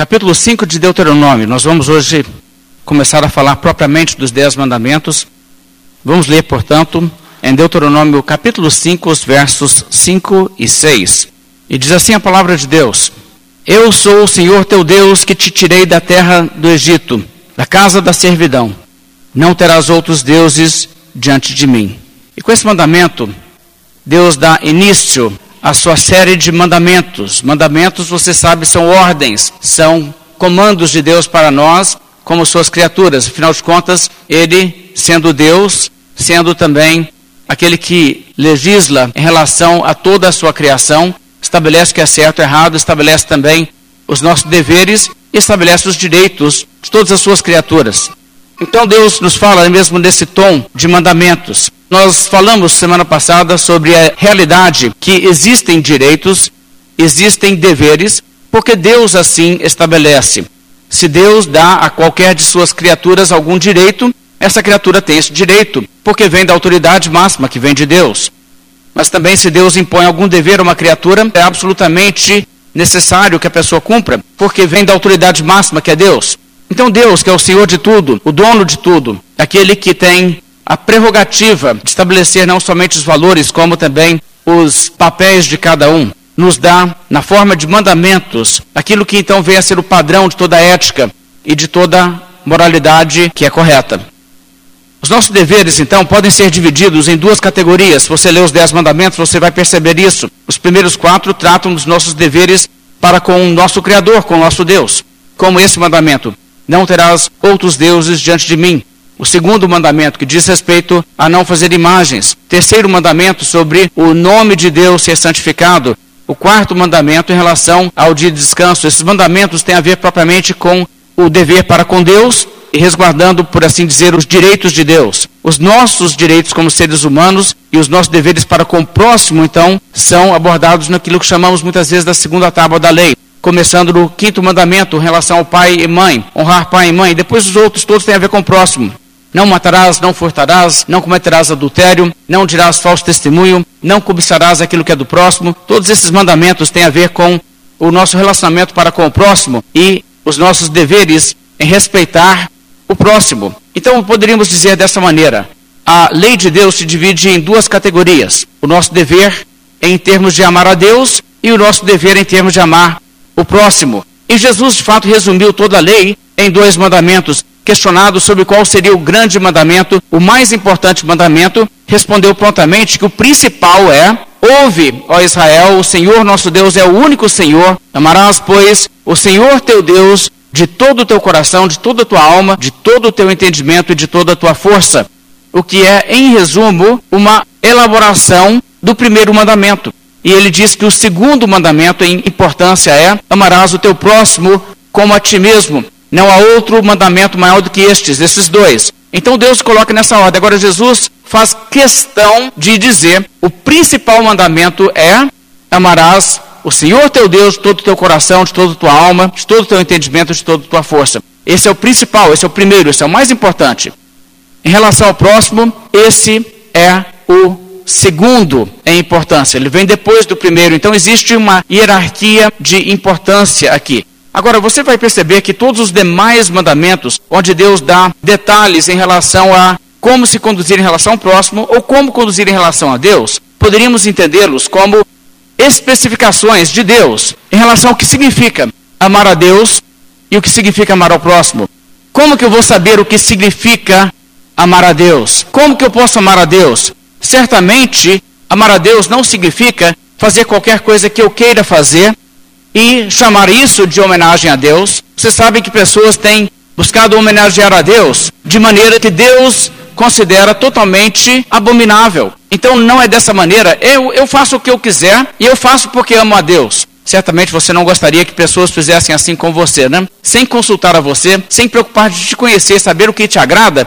capítulo 5 de Deuteronômio. Nós vamos hoje começar a falar propriamente dos Dez Mandamentos. Vamos ler, portanto, em Deuteronômio capítulo 5, os versos 5 e 6. E diz assim a palavra de Deus: Eu sou o Senhor teu Deus que te tirei da terra do Egito, da casa da servidão. Não terás outros deuses diante de mim. E com esse mandamento, Deus dá início à sua série de mandamentos. Mandamentos, você sabe, são ordens, são comandos de Deus para nós, como suas criaturas. Afinal de contas, Ele, sendo Deus, sendo também aquele que legisla em relação a toda a sua criação, estabelece o que é certo e errado, estabelece também os nossos deveres e estabelece os direitos de todas as suas criaturas. Então Deus nos fala mesmo nesse tom de mandamentos. Nós falamos semana passada sobre a realidade que existem direitos, existem deveres, porque Deus assim estabelece. Se Deus dá a qualquer de suas criaturas algum direito, essa criatura tem esse direito, porque vem da autoridade máxima que vem de Deus. Mas também, se Deus impõe algum dever a uma criatura, é absolutamente necessário que a pessoa cumpra, porque vem da autoridade máxima que é Deus. Então, Deus, que é o Senhor de tudo, o dono de tudo, aquele que tem a prerrogativa de estabelecer não somente os valores, como também os papéis de cada um, nos dá, na forma de mandamentos, aquilo que então vem a ser o padrão de toda ética e de toda moralidade que é correta. Os nossos deveres, então, podem ser divididos em duas categorias. Se você ler os Dez Mandamentos, você vai perceber isso. Os primeiros quatro tratam dos nossos deveres para com o nosso Criador, com o nosso Deus. Como esse mandamento: Não terás outros deuses diante de mim. O segundo mandamento, que diz respeito a não fazer imagens. Terceiro mandamento, sobre o nome de Deus ser santificado. O quarto mandamento, em relação ao dia de descanso. Esses mandamentos têm a ver propriamente com o dever para com Deus e resguardando, por assim dizer, os direitos de Deus. Os nossos direitos como seres humanos e os nossos deveres para com o próximo, então, são abordados naquilo que chamamos muitas vezes da segunda tábua da lei. Começando no quinto mandamento, em relação ao pai e mãe, honrar pai e mãe. Depois os outros todos têm a ver com o próximo. Não matarás, não furtarás, não cometerás adultério, não dirás falso testemunho, não cobiçarás aquilo que é do próximo. Todos esses mandamentos têm a ver com o nosso relacionamento para com o próximo e os nossos deveres em respeitar o próximo. Então poderíamos dizer dessa maneira: a lei de Deus se divide em duas categorias: o nosso dever em termos de amar a Deus e o nosso dever em termos de amar o próximo. E Jesus, de fato, resumiu toda a lei em dois mandamentos. Questionado sobre qual seria o grande mandamento, o mais importante mandamento, respondeu prontamente que o principal é: Ouve, ó Israel, o Senhor nosso Deus é o único Senhor. Amarás, pois, o Senhor teu Deus de todo o teu coração, de toda a tua alma, de todo o teu entendimento e de toda a tua força. O que é, em resumo, uma elaboração do primeiro mandamento. E ele diz que o segundo mandamento em importância é: amarás o teu próximo como a ti mesmo. Não há outro mandamento maior do que estes, esses dois. Então Deus coloca nessa ordem. Agora Jesus faz questão de dizer: o principal mandamento é: amarás o Senhor teu Deus de todo o teu coração, de toda a tua alma, de todo o teu entendimento, de toda a tua força. Esse é o principal, esse é o primeiro, esse é o mais importante. Em relação ao próximo, esse é o segundo em importância. Ele vem depois do primeiro. Então existe uma hierarquia de importância aqui. Agora, você vai perceber que todos os demais mandamentos, onde Deus dá detalhes em relação a como se conduzir em relação ao próximo ou como conduzir em relação a Deus, poderíamos entendê-los como especificações de Deus em relação ao que significa amar a Deus e o que significa amar ao próximo. Como que eu vou saber o que significa amar a Deus? Como que eu posso amar a Deus? Certamente, amar a Deus não significa fazer qualquer coisa que eu queira fazer e chamar isso de homenagem a Deus. Você sabe que pessoas têm buscado homenagear a Deus de maneira que Deus considera totalmente abominável. Então não é dessa maneira. Eu, eu faço o que eu quiser e eu faço porque amo a Deus. Certamente você não gostaria que pessoas fizessem assim com você, né? Sem consultar a você, sem preocupar de te conhecer, saber o que te agrada,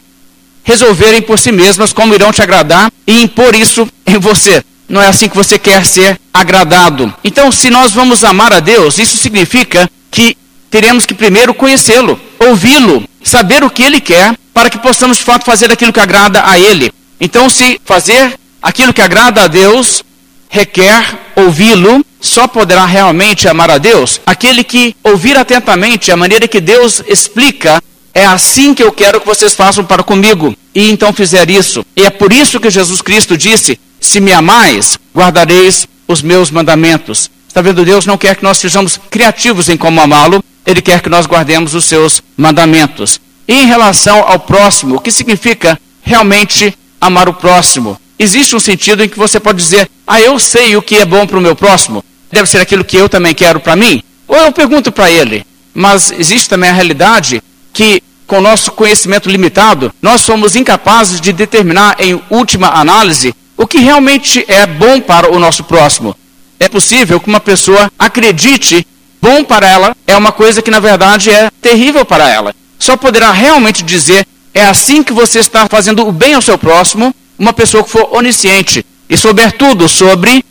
resolverem por si mesmas como irão te agradar e impor isso em você. Não é assim que você quer ser agradado. Então, se nós vamos amar a Deus, isso significa que teremos que primeiro conhecê-lo, ouvi-lo, saber o que ele quer para que possamos de fato fazer aquilo que agrada a Ele. Então, se fazer aquilo que agrada a Deus requer ouvi-lo, só poderá realmente amar a Deus aquele que ouvir atentamente a maneira que Deus explica. É assim que eu quero que vocês façam para comigo. E então fizer isso. E é por isso que Jesus Cristo disse: Se me amais, guardareis os meus mandamentos. Está vendo? Deus não quer que nós sejamos criativos em como amá-lo, ele quer que nós guardemos os seus mandamentos. E em relação ao próximo, o que significa realmente amar o próximo? Existe um sentido em que você pode dizer, ah, eu sei o que é bom para o meu próximo, deve ser aquilo que eu também quero para mim. Ou eu pergunto para ele, mas existe também a realidade que, com nosso conhecimento limitado, nós somos incapazes de determinar, em última análise, o que realmente é bom para o nosso próximo. É possível que uma pessoa acredite bom para ela é uma coisa que na verdade é terrível para ela. Só poderá realmente dizer é assim que você está fazendo o bem ao seu próximo, uma pessoa que for onisciente e souber tudo sobre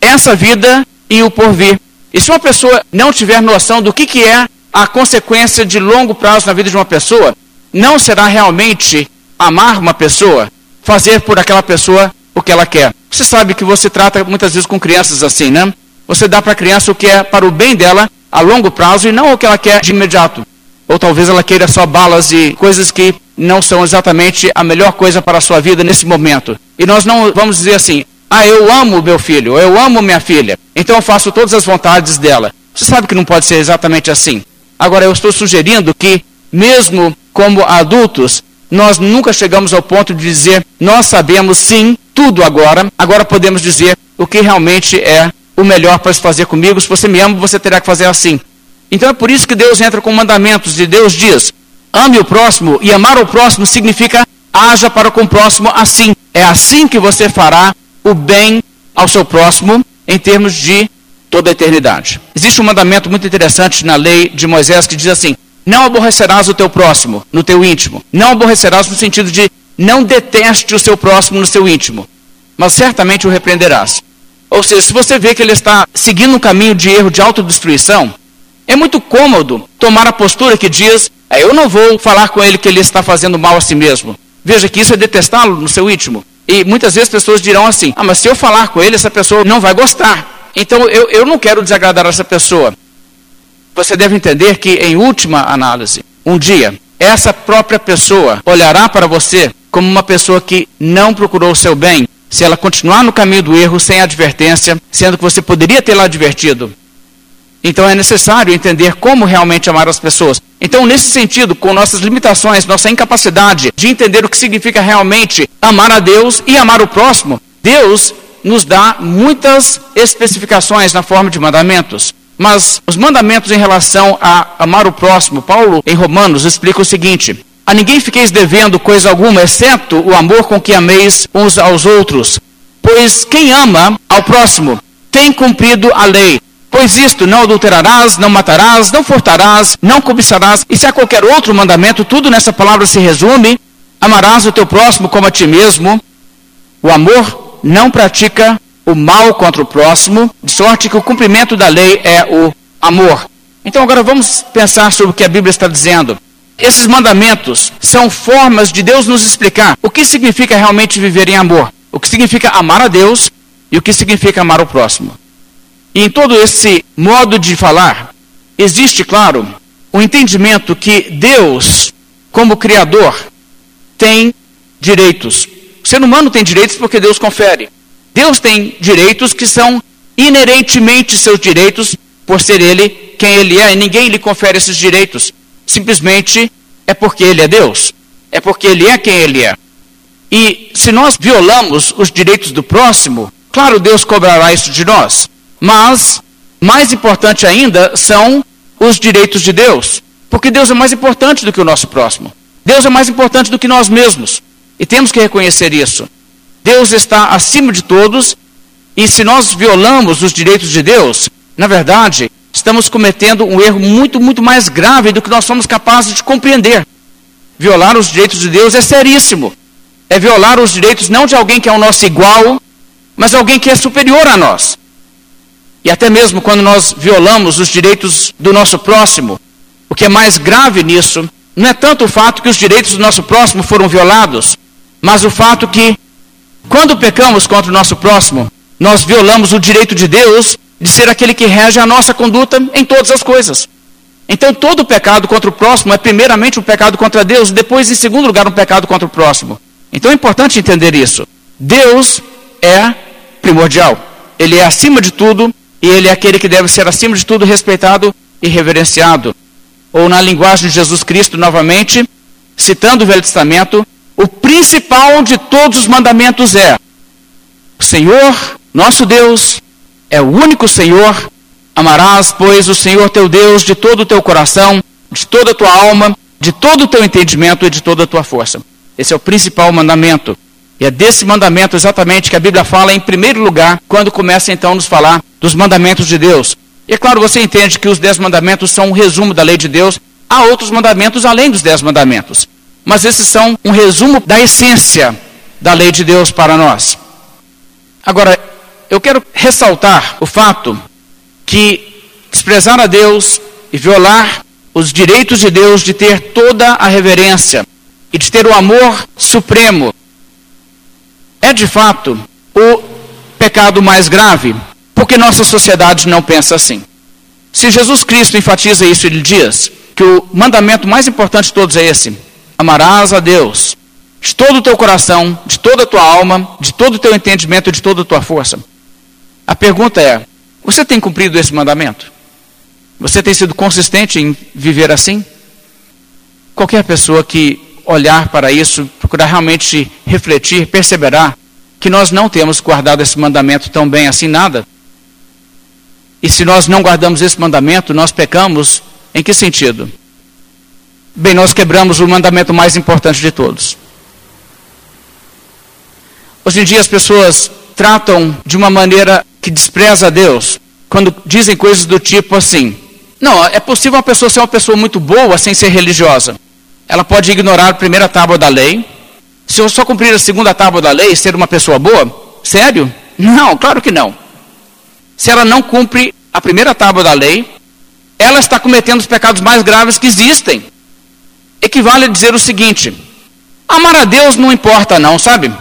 essa vida e o porvir. E se uma pessoa não tiver noção do que, que é a consequência de longo prazo na vida de uma pessoa, não será realmente amar uma pessoa, fazer por aquela pessoa o que ela quer. Você sabe que você trata muitas vezes com crianças assim, né? Você dá para a criança o que é para o bem dela a longo prazo e não o que ela quer de imediato. Ou talvez ela queira só balas e coisas que não são exatamente a melhor coisa para a sua vida nesse momento. E nós não vamos dizer assim: ah, eu amo meu filho, eu amo minha filha, então eu faço todas as vontades dela. Você sabe que não pode ser exatamente assim. Agora, eu estou sugerindo que, mesmo como adultos, nós nunca chegamos ao ponto de dizer, nós sabemos sim tudo agora, agora podemos dizer o que realmente é o melhor para se fazer comigo. Se você me ama, você terá que fazer assim. Então é por isso que Deus entra com mandamentos e Deus diz: ame o próximo, e amar o próximo significa haja para com o próximo assim. É assim que você fará o bem ao seu próximo em termos de toda a eternidade. Existe um mandamento muito interessante na lei de Moisés que diz assim: não aborrecerás o teu próximo no teu íntimo. Não aborrecerás no sentido de não deteste o seu próximo no seu íntimo, mas certamente o repreenderás. Ou seja, se você vê que ele está seguindo um caminho de erro, de autodestruição, é muito cômodo tomar a postura que diz: é, eu não vou falar com ele que ele está fazendo mal a si mesmo. Veja que isso é detestá-lo no seu íntimo. E muitas vezes pessoas dirão assim: ah, mas se eu falar com ele, essa pessoa não vai gostar. Então eu, eu não quero desagradar essa pessoa. Você deve entender que, em última análise, um dia, essa própria pessoa olhará para você como uma pessoa que não procurou o seu bem, se ela continuar no caminho do erro sem advertência, sendo que você poderia tê-la advertido. Então é necessário entender como realmente amar as pessoas. Então, nesse sentido, com nossas limitações, nossa incapacidade de entender o que significa realmente amar a Deus e amar o próximo, Deus nos dá muitas especificações na forma de mandamentos. Mas os mandamentos em relação a amar o próximo, Paulo em Romanos explica o seguinte: a ninguém fiqueis devendo coisa alguma, exceto o amor com que ameis uns aos outros. Pois quem ama ao próximo tem cumprido a lei. Pois isto, não adulterarás, não matarás, não furtarás, não cobiçarás, e se há qualquer outro mandamento, tudo nessa palavra se resume: amarás o teu próximo como a ti mesmo. O amor não pratica o mal contra o próximo, de sorte que o cumprimento da lei é o amor. Então agora vamos pensar sobre o que a Bíblia está dizendo. Esses mandamentos são formas de Deus nos explicar o que significa realmente viver em amor, o que significa amar a Deus e o que significa amar o próximo. E em todo esse modo de falar, existe, claro, o entendimento que Deus, como Criador, tem direitos. O ser humano tem direitos porque Deus confere. Deus tem direitos que são inerentemente seus direitos por ser Ele quem Ele é, e ninguém lhe confere esses direitos simplesmente é porque ele é Deus, é porque ele é quem ele é. E se nós violamos os direitos do próximo, claro, Deus cobrará isso de nós. Mas, mais importante ainda, são os direitos de Deus. Porque Deus é mais importante do que o nosso próximo. Deus é mais importante do que nós mesmos. E temos que reconhecer isso. Deus está acima de todos. E se nós violamos os direitos de Deus, na verdade, estamos cometendo um erro muito, muito mais grave do que nós somos capazes de compreender. Violar os direitos de Deus é seríssimo. É violar os direitos não de alguém que é o nosso igual, mas alguém que é superior a nós. E até mesmo quando nós violamos os direitos do nosso próximo, o que é mais grave nisso não é tanto o fato que os direitos do nosso próximo foram violados, mas o fato que, quando pecamos contra o nosso próximo, nós violamos o direito de Deus de ser aquele que rege a nossa conduta em todas as coisas. Então, todo pecado contra o próximo é primeiramente um pecado contra Deus, depois, em segundo lugar, um pecado contra o próximo. Então, é importante entender isso. Deus é primordial. Ele é acima de tudo e ele é aquele que deve ser acima de tudo respeitado e reverenciado. Ou na linguagem de Jesus Cristo, novamente, citando o Velho Testamento, o principal de todos os mandamentos é: o Senhor, nosso Deus, é o único Senhor. Amarás, pois, o Senhor teu Deus de todo o teu coração, de toda a tua alma, de todo o teu entendimento e de toda a tua força. Esse é o principal mandamento. E é desse mandamento exatamente que a Bíblia fala em primeiro lugar, quando começa então a nos falar dos mandamentos de Deus. E é claro, você entende que os dez mandamentos são um resumo da lei de Deus. Há outros mandamentos além dos dez mandamentos. Mas esses são um resumo da essência da lei de Deus para nós. Agora, eu quero ressaltar o fato que desprezar a Deus e violar os direitos de Deus de ter toda a reverência e de ter o amor supremo é de fato o pecado mais grave, porque nossa sociedade não pensa assim. Se Jesus Cristo enfatiza isso, ele diz que o mandamento mais importante de todos é esse: amarás a Deus de todo o teu coração, de toda a tua alma, de todo o teu entendimento de toda a tua força. A pergunta é: você tem cumprido esse mandamento? Você tem sido consistente em viver assim? Qualquer pessoa que olhar para isso, procurar realmente refletir, perceberá que nós não temos guardado esse mandamento tão bem assim nada. E se nós não guardamos esse mandamento, nós pecamos em que sentido? Bem, nós quebramos o mandamento mais importante de todos. Hoje em dia as pessoas tratam de uma maneira que despreza a Deus, quando dizem coisas do tipo assim: Não, é possível uma pessoa ser uma pessoa muito boa sem ser religiosa ela pode ignorar a primeira tábua da lei. Se eu só cumprir a segunda tábua da lei, ser uma pessoa boa? Sério? Não, claro que não. Se ela não cumpre a primeira tábua da lei, ela está cometendo os pecados mais graves que existem. Equivale a dizer o seguinte: amar a Deus não importa, não, sabe?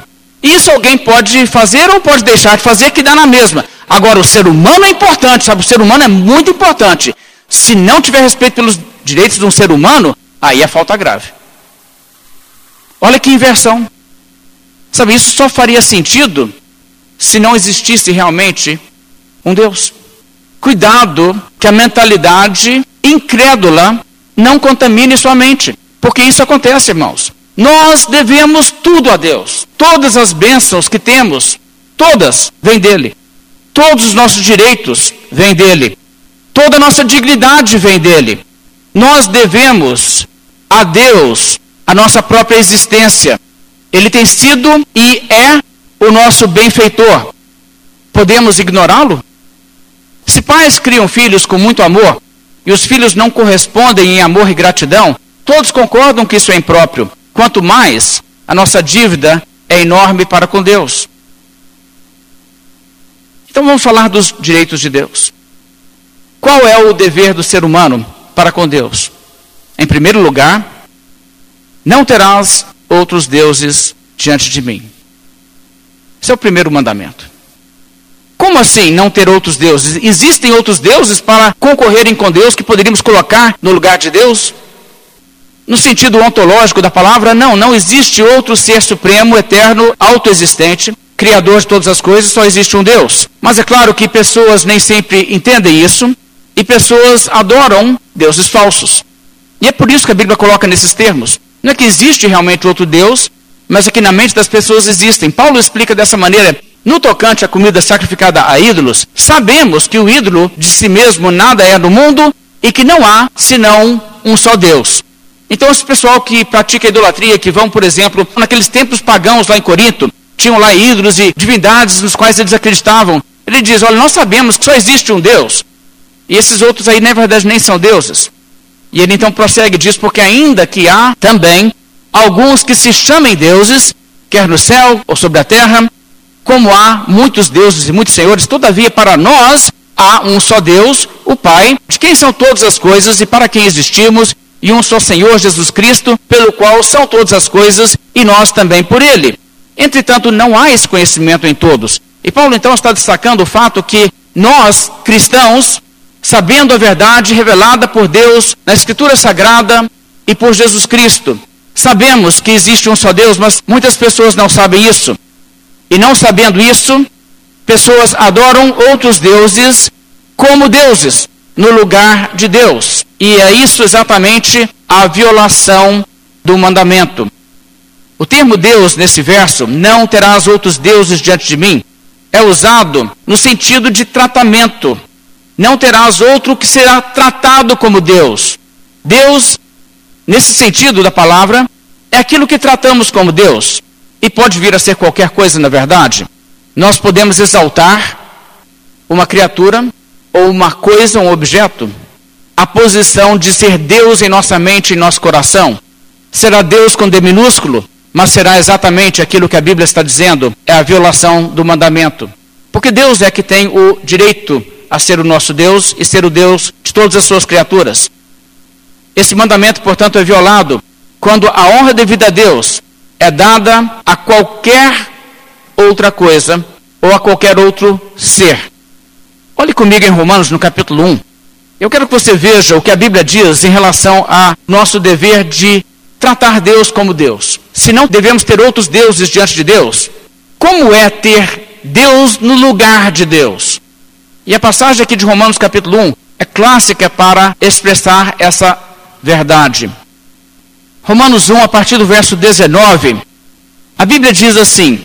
Isso alguém pode fazer ou pode deixar de fazer, que dá na mesma. Agora, o ser humano é importante, sabe? O ser humano é muito importante. Se não tiver respeito pelos direitos de um ser humano, Aí é falta grave. Olha que inversão. Sabe, isso só faria sentido se não existisse realmente um Deus. Cuidado que a mentalidade incrédula não contamine sua mente. Porque isso acontece, irmãos. Nós devemos tudo a Deus. Todas as bênçãos que temos, todas, vêm dele. Todos os nossos direitos vêm dele. Toda a nossa dignidade vem dele. Nós devemos a Deus a nossa própria existência. Ele tem sido e é o nosso benfeitor. Podemos ignorá-lo? Se pais criam filhos com muito amor e os filhos não correspondem em amor e gratidão, todos concordam que isso é impróprio. Quanto mais a nossa dívida é enorme para com Deus. Então vamos falar dos direitos de Deus. Qual é o dever do ser humano para com Deus? Em primeiro lugar, não terás outros deuses diante de mim. Esse é o primeiro mandamento. Como assim não ter outros deuses? Existem outros deuses para concorrerem com Deus que poderíamos colocar no lugar de Deus? No sentido ontológico da palavra, não, não existe outro ser supremo, eterno, autoexistente, criador de todas as coisas, só existe um Deus. Mas é claro que pessoas nem sempre entendem isso e pessoas adoram deuses falsos. E é por isso que a Bíblia coloca nesses termos. Não é que existe realmente outro Deus, mas é que na mente das pessoas existem. Paulo explica dessa maneira. No tocante à comida sacrificada a ídolos, sabemos que o ídolo de si mesmo nada é no mundo e que não há senão um só Deus. Então, esse pessoal que pratica idolatria, que vão, por exemplo, naqueles templos pagãos lá em Corinto, tinham lá ídolos e divindades nos quais eles acreditavam. Ele diz: Olha, nós sabemos que só existe um Deus. E esses outros aí, na verdade, nem são deuses. E ele então prossegue diz porque ainda que há também alguns que se chamem deuses, quer no céu ou sobre a terra, como há muitos deuses e muitos senhores, todavia para nós há um só Deus, o Pai, de quem são todas as coisas e para quem existimos, e um só Senhor Jesus Cristo, pelo qual são todas as coisas e nós também por ele. Entretanto, não há esse conhecimento em todos, E Paulo então está destacando o fato que nós, cristãos, sabendo a verdade revelada por Deus na Escritura Sagrada e por Jesus Cristo, sabemos que existe um só Deus, mas muitas pessoas não sabem isso. E não sabendo isso, pessoas adoram outros deuses como deuses no lugar de Deus. E é isso exatamente a violação do mandamento. O termo Deus nesse verso, não terás outros deuses diante de mim, é usado no sentido de tratamento. Não terás outro que será tratado como Deus. Deus, nesse sentido da palavra, é aquilo que tratamos como Deus. E pode vir a ser qualquer coisa, na verdade. Nós podemos exaltar uma criatura ou uma coisa, um objeto, a posição de ser Deus em nossa mente e nosso coração. Será Deus com D minúsculo, mas será exatamente aquilo que a Bíblia está dizendo, é a violação do mandamento. Porque Deus é que tem o direito a ser o nosso Deus e ser o Deus de todas as suas criaturas. Esse mandamento, portanto, é violado quando a honra devida a Deus é dada a qualquer outra coisa ou a qualquer outro ser. Olhe comigo em Romanos, no capítulo 1. Eu quero que você veja o que a Bíblia diz em relação a nosso dever de tratar Deus como Deus. Se não devemos ter outros deuses diante de Deus, como é ter Deus no lugar de Deus? E a passagem aqui de Romanos capítulo 1 é clássica para expressar essa verdade. Romanos 1, a partir do verso 19, a Bíblia diz assim: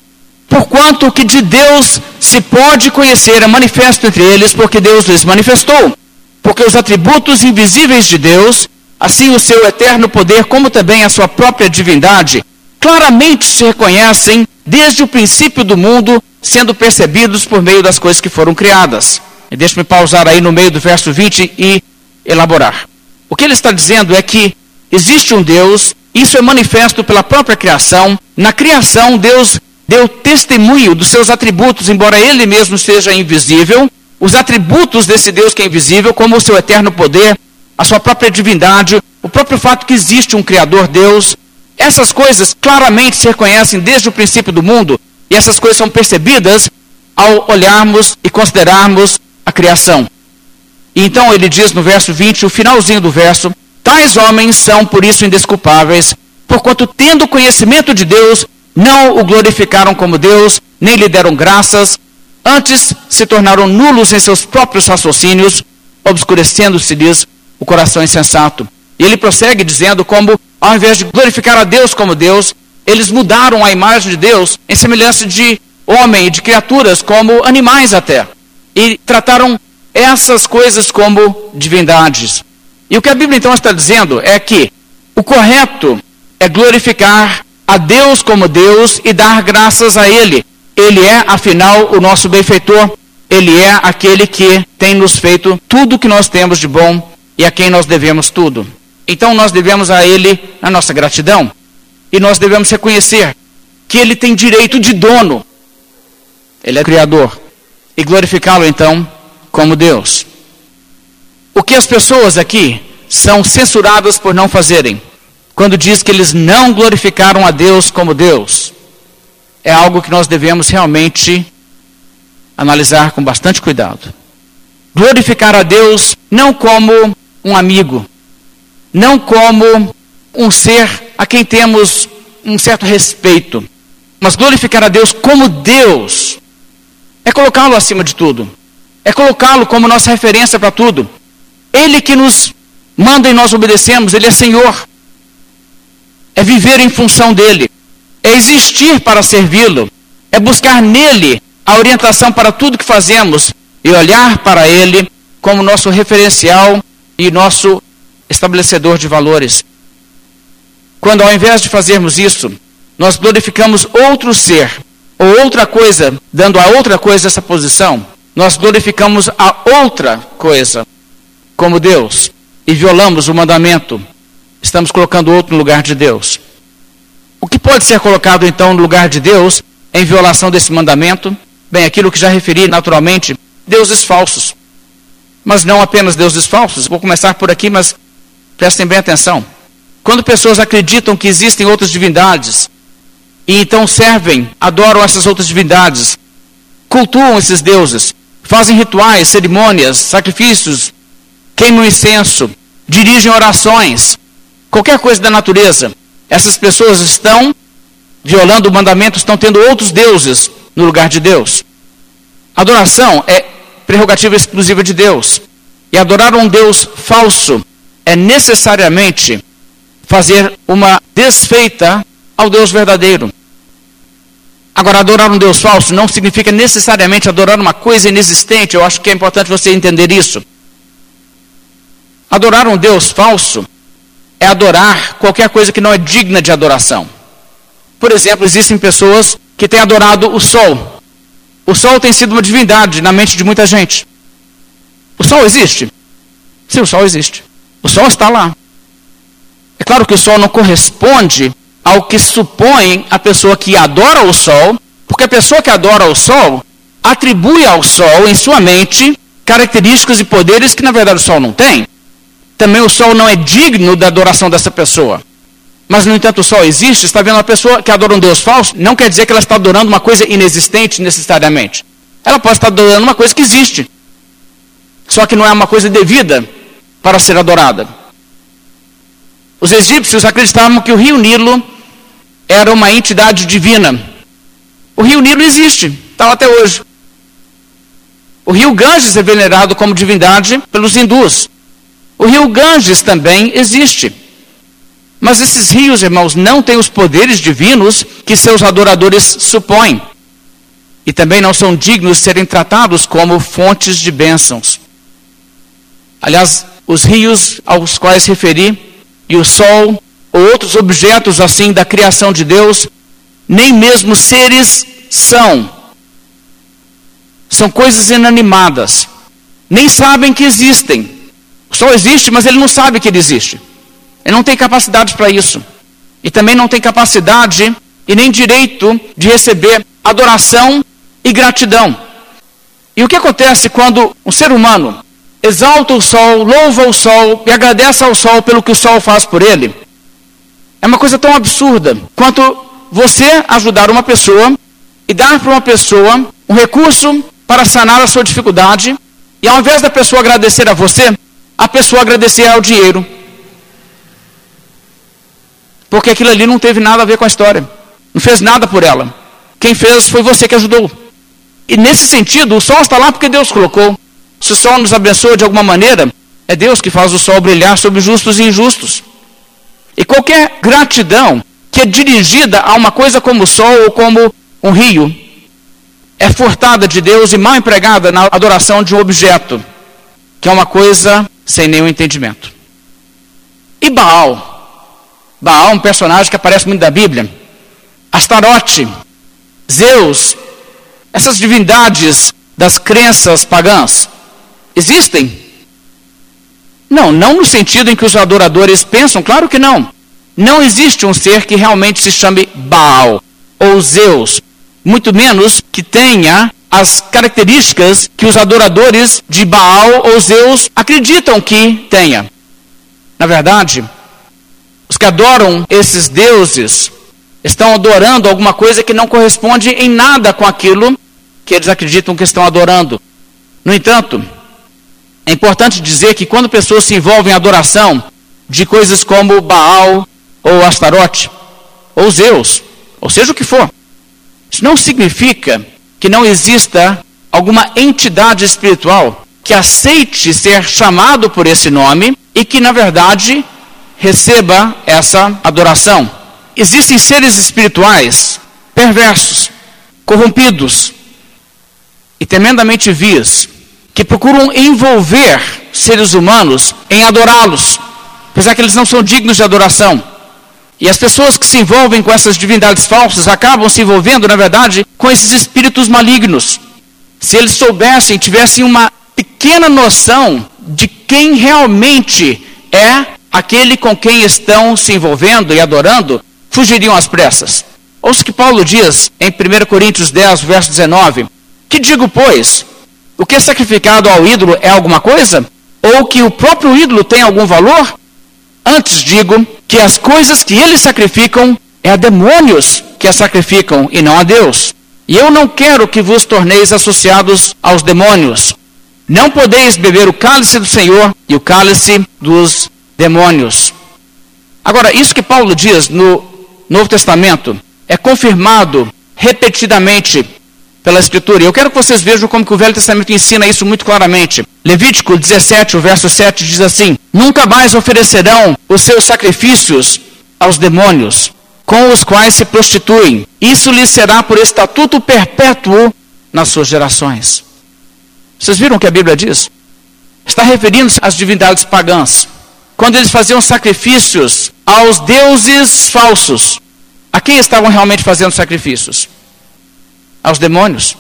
Porquanto o que de Deus se pode conhecer é manifesto entre eles, porque Deus lhes manifestou. Porque os atributos invisíveis de Deus, assim o seu eterno poder, como também a sua própria divindade, claramente se reconhecem desde o princípio do mundo, sendo percebidos por meio das coisas que foram criadas. Deixe-me pausar aí no meio do verso 20 e elaborar. O que ele está dizendo é que existe um Deus, isso é manifesto pela própria criação. Na criação, Deus deu testemunho dos seus atributos, embora ele mesmo seja invisível. Os atributos desse Deus que é invisível, como o seu eterno poder, a sua própria divindade, o próprio fato que existe um Criador Deus, essas coisas claramente se reconhecem desde o princípio do mundo, e essas coisas são percebidas ao olharmos e considerarmos a criação. E então ele diz no verso 20, o finalzinho do verso: Tais homens são por isso indesculpáveis, porquanto, tendo conhecimento de Deus, não o glorificaram como Deus, nem lhe deram graças, antes se tornaram nulos em seus próprios raciocínios, obscurecendo-se-lhes o coração insensato. E ele prossegue dizendo como, ao invés de glorificar a Deus como Deus, eles mudaram a imagem de Deus em semelhança de homem e de criaturas, como animais até. E trataram essas coisas como divindades. E o que a Bíblia então está dizendo é que o correto é glorificar a Deus como Deus e dar graças a Ele. Ele é, afinal, o nosso benfeitor. Ele é aquele que tem nos feito tudo que nós temos de bom e a quem nós devemos tudo. Então nós devemos a Ele a nossa gratidão. E nós devemos reconhecer que Ele tem direito de dono. Ele é Criador. E glorificá-lo então como Deus. O que as pessoas aqui são censuradas por não fazerem, quando diz que eles não glorificaram a Deus como Deus, é algo que nós devemos realmente analisar com bastante cuidado. Glorificar a Deus não como um amigo, não como um ser a quem temos um certo respeito, mas glorificar a Deus como Deus é colocá-lo acima de tudo, é colocá-lo como nossa referência para tudo. Ele que nos manda e nós obedecemos, Ele é Senhor. É viver em função dEle, é existir para servi-lo, é buscar nele a orientação para tudo que fazemos e olhar para Ele como nosso referencial e nosso estabelecedor de valores. Quando ao invés de fazermos isso, nós glorificamos outro ser ou outra coisa, dando a outra coisa essa posição, nós glorificamos a outra coisa como Deus e violamos o mandamento, estamos colocando outro no lugar de Deus. O que pode ser colocado então no lugar de Deus em violação desse mandamento? Bem, aquilo que já referi naturalmente, deuses falsos. Mas não apenas deuses falsos, vou começar por aqui, mas prestem bem atenção. Quando pessoas acreditam que existem outras divindades, e então servem, adoram essas outras divindades, cultuam esses deuses, fazem rituais, cerimônias, sacrifícios, queimam incenso, dirigem orações, qualquer coisa da natureza. Essas pessoas estão violando o mandamento, estão tendo outros deuses no lugar de Deus. Adoração é prerrogativa exclusiva de Deus. E adorar um Deus falso é necessariamente fazer uma desfeita ao Deus verdadeiro. Agora, adorar um Deus falso não significa necessariamente adorar uma coisa inexistente. Eu acho que é importante você entender isso. Adorar um Deus falso é adorar qualquer coisa que não é digna de adoração. Por exemplo, existem pessoas que têm adorado o sol. O sol tem sido uma divindade na mente de muita gente. O sol existe? Sim, o sol existe. O sol está lá. É claro que o sol não corresponde ao que supõe a pessoa que adora o sol, porque a pessoa que adora o sol atribui ao sol em sua mente características e poderes que na verdade o sol não tem. Também o sol não é digno da adoração dessa pessoa. Mas, no entanto, o sol existe, está vendo uma pessoa que adora um Deus falso, não quer dizer que ela está adorando uma coisa inexistente necessariamente. Ela pode estar adorando uma coisa que existe. Só que não é uma coisa devida para ser adorada. Os egípcios acreditavam que o rio Nilo era uma entidade divina. O rio Nilo existe, está até hoje. O rio Ganges é venerado como divindade pelos hindus. O rio Ganges também existe. Mas esses rios, irmãos, não têm os poderes divinos que seus adoradores supõem. E também não são dignos de serem tratados como fontes de bênçãos. Aliás, os rios aos quais referi, e o sol, ou outros objetos assim da criação de Deus, nem mesmo seres são. São coisas inanimadas. Nem sabem que existem. Sol existe, mas ele não sabe que ele existe. Ele não tem capacidade para isso. E também não tem capacidade e nem direito de receber adoração e gratidão. E o que acontece quando um ser humano exalta o sol, louva o sol e agradece ao sol pelo que o sol faz por ele? É uma coisa tão absurda quanto você ajudar uma pessoa e dar para uma pessoa um recurso para sanar a sua dificuldade, e ao invés da pessoa agradecer a você, a pessoa agradecer ao dinheiro. Porque aquilo ali não teve nada a ver com a história. Não fez nada por ela. Quem fez foi você que ajudou. E nesse sentido, o sol está lá porque Deus colocou. Se o sol nos abençoa de alguma maneira, é Deus que faz o sol brilhar sobre justos e injustos. E qualquer gratidão que é dirigida a uma coisa como o sol ou como um rio, é furtada de Deus e mal empregada na adoração de um objeto, que é uma coisa sem nenhum entendimento. E Baal? Baal é um personagem que aparece muito da Bíblia. Astarote, Zeus, essas divindades das crenças pagãs, existem? Não, não no sentido em que os adoradores pensam, claro que não. Não existe um ser que realmente se chame Baal ou Zeus, muito menos que tenha as características que os adoradores de Baal ou Zeus acreditam que tenha. Na verdade, os que adoram esses deuses estão adorando alguma coisa que não corresponde em nada com aquilo que eles acreditam que estão adorando. No entanto, é importante dizer que quando pessoas se envolvem em adoração de coisas como Baal ou Astarote ou Zeus, ou seja o que for, isso não significa que não exista alguma entidade espiritual que aceite ser chamado por esse nome e que, na verdade, receba essa adoração. Existem seres espirituais perversos, corrompidos e tremendamente vias que procuram envolver seres humanos em adorá-los, apesar que eles não são dignos de adoração. E as pessoas que se envolvem com essas divindades falsas acabam se envolvendo, na verdade, com esses espíritos malignos. Se eles soubessem, tivessem uma pequena noção de quem realmente é aquele com quem estão se envolvendo e adorando, fugiriam às pressas. Ouça que Paulo diz em 1 Coríntios 10, verso 19: Que digo, pois, o que é sacrificado ao ídolo é alguma coisa? Ou que o próprio ídolo tem algum valor? Antes digo que as coisas que eles sacrificam é a demônios que as sacrificam e não a Deus. E eu não quero que vos torneis associados aos demônios. Não podeis beber o cálice do Senhor e o cálice dos demônios. Agora, isso que Paulo diz no Novo Testamento é confirmado repetidamente pela Escritura. Eu quero que vocês vejam como que o Velho Testamento ensina isso muito claramente. Levítico 17, o verso 7 diz assim: Nunca mais oferecerão os seus sacrifícios aos demônios, com os quais se prostituem. Isso lhes será por estatuto perpétuo nas suas gerações. Vocês viram o que a Bíblia diz? Está referindo-se às divindades pagãs. Quando eles faziam sacrifícios aos deuses falsos, a quem estavam realmente fazendo sacrifícios? Aos demônios.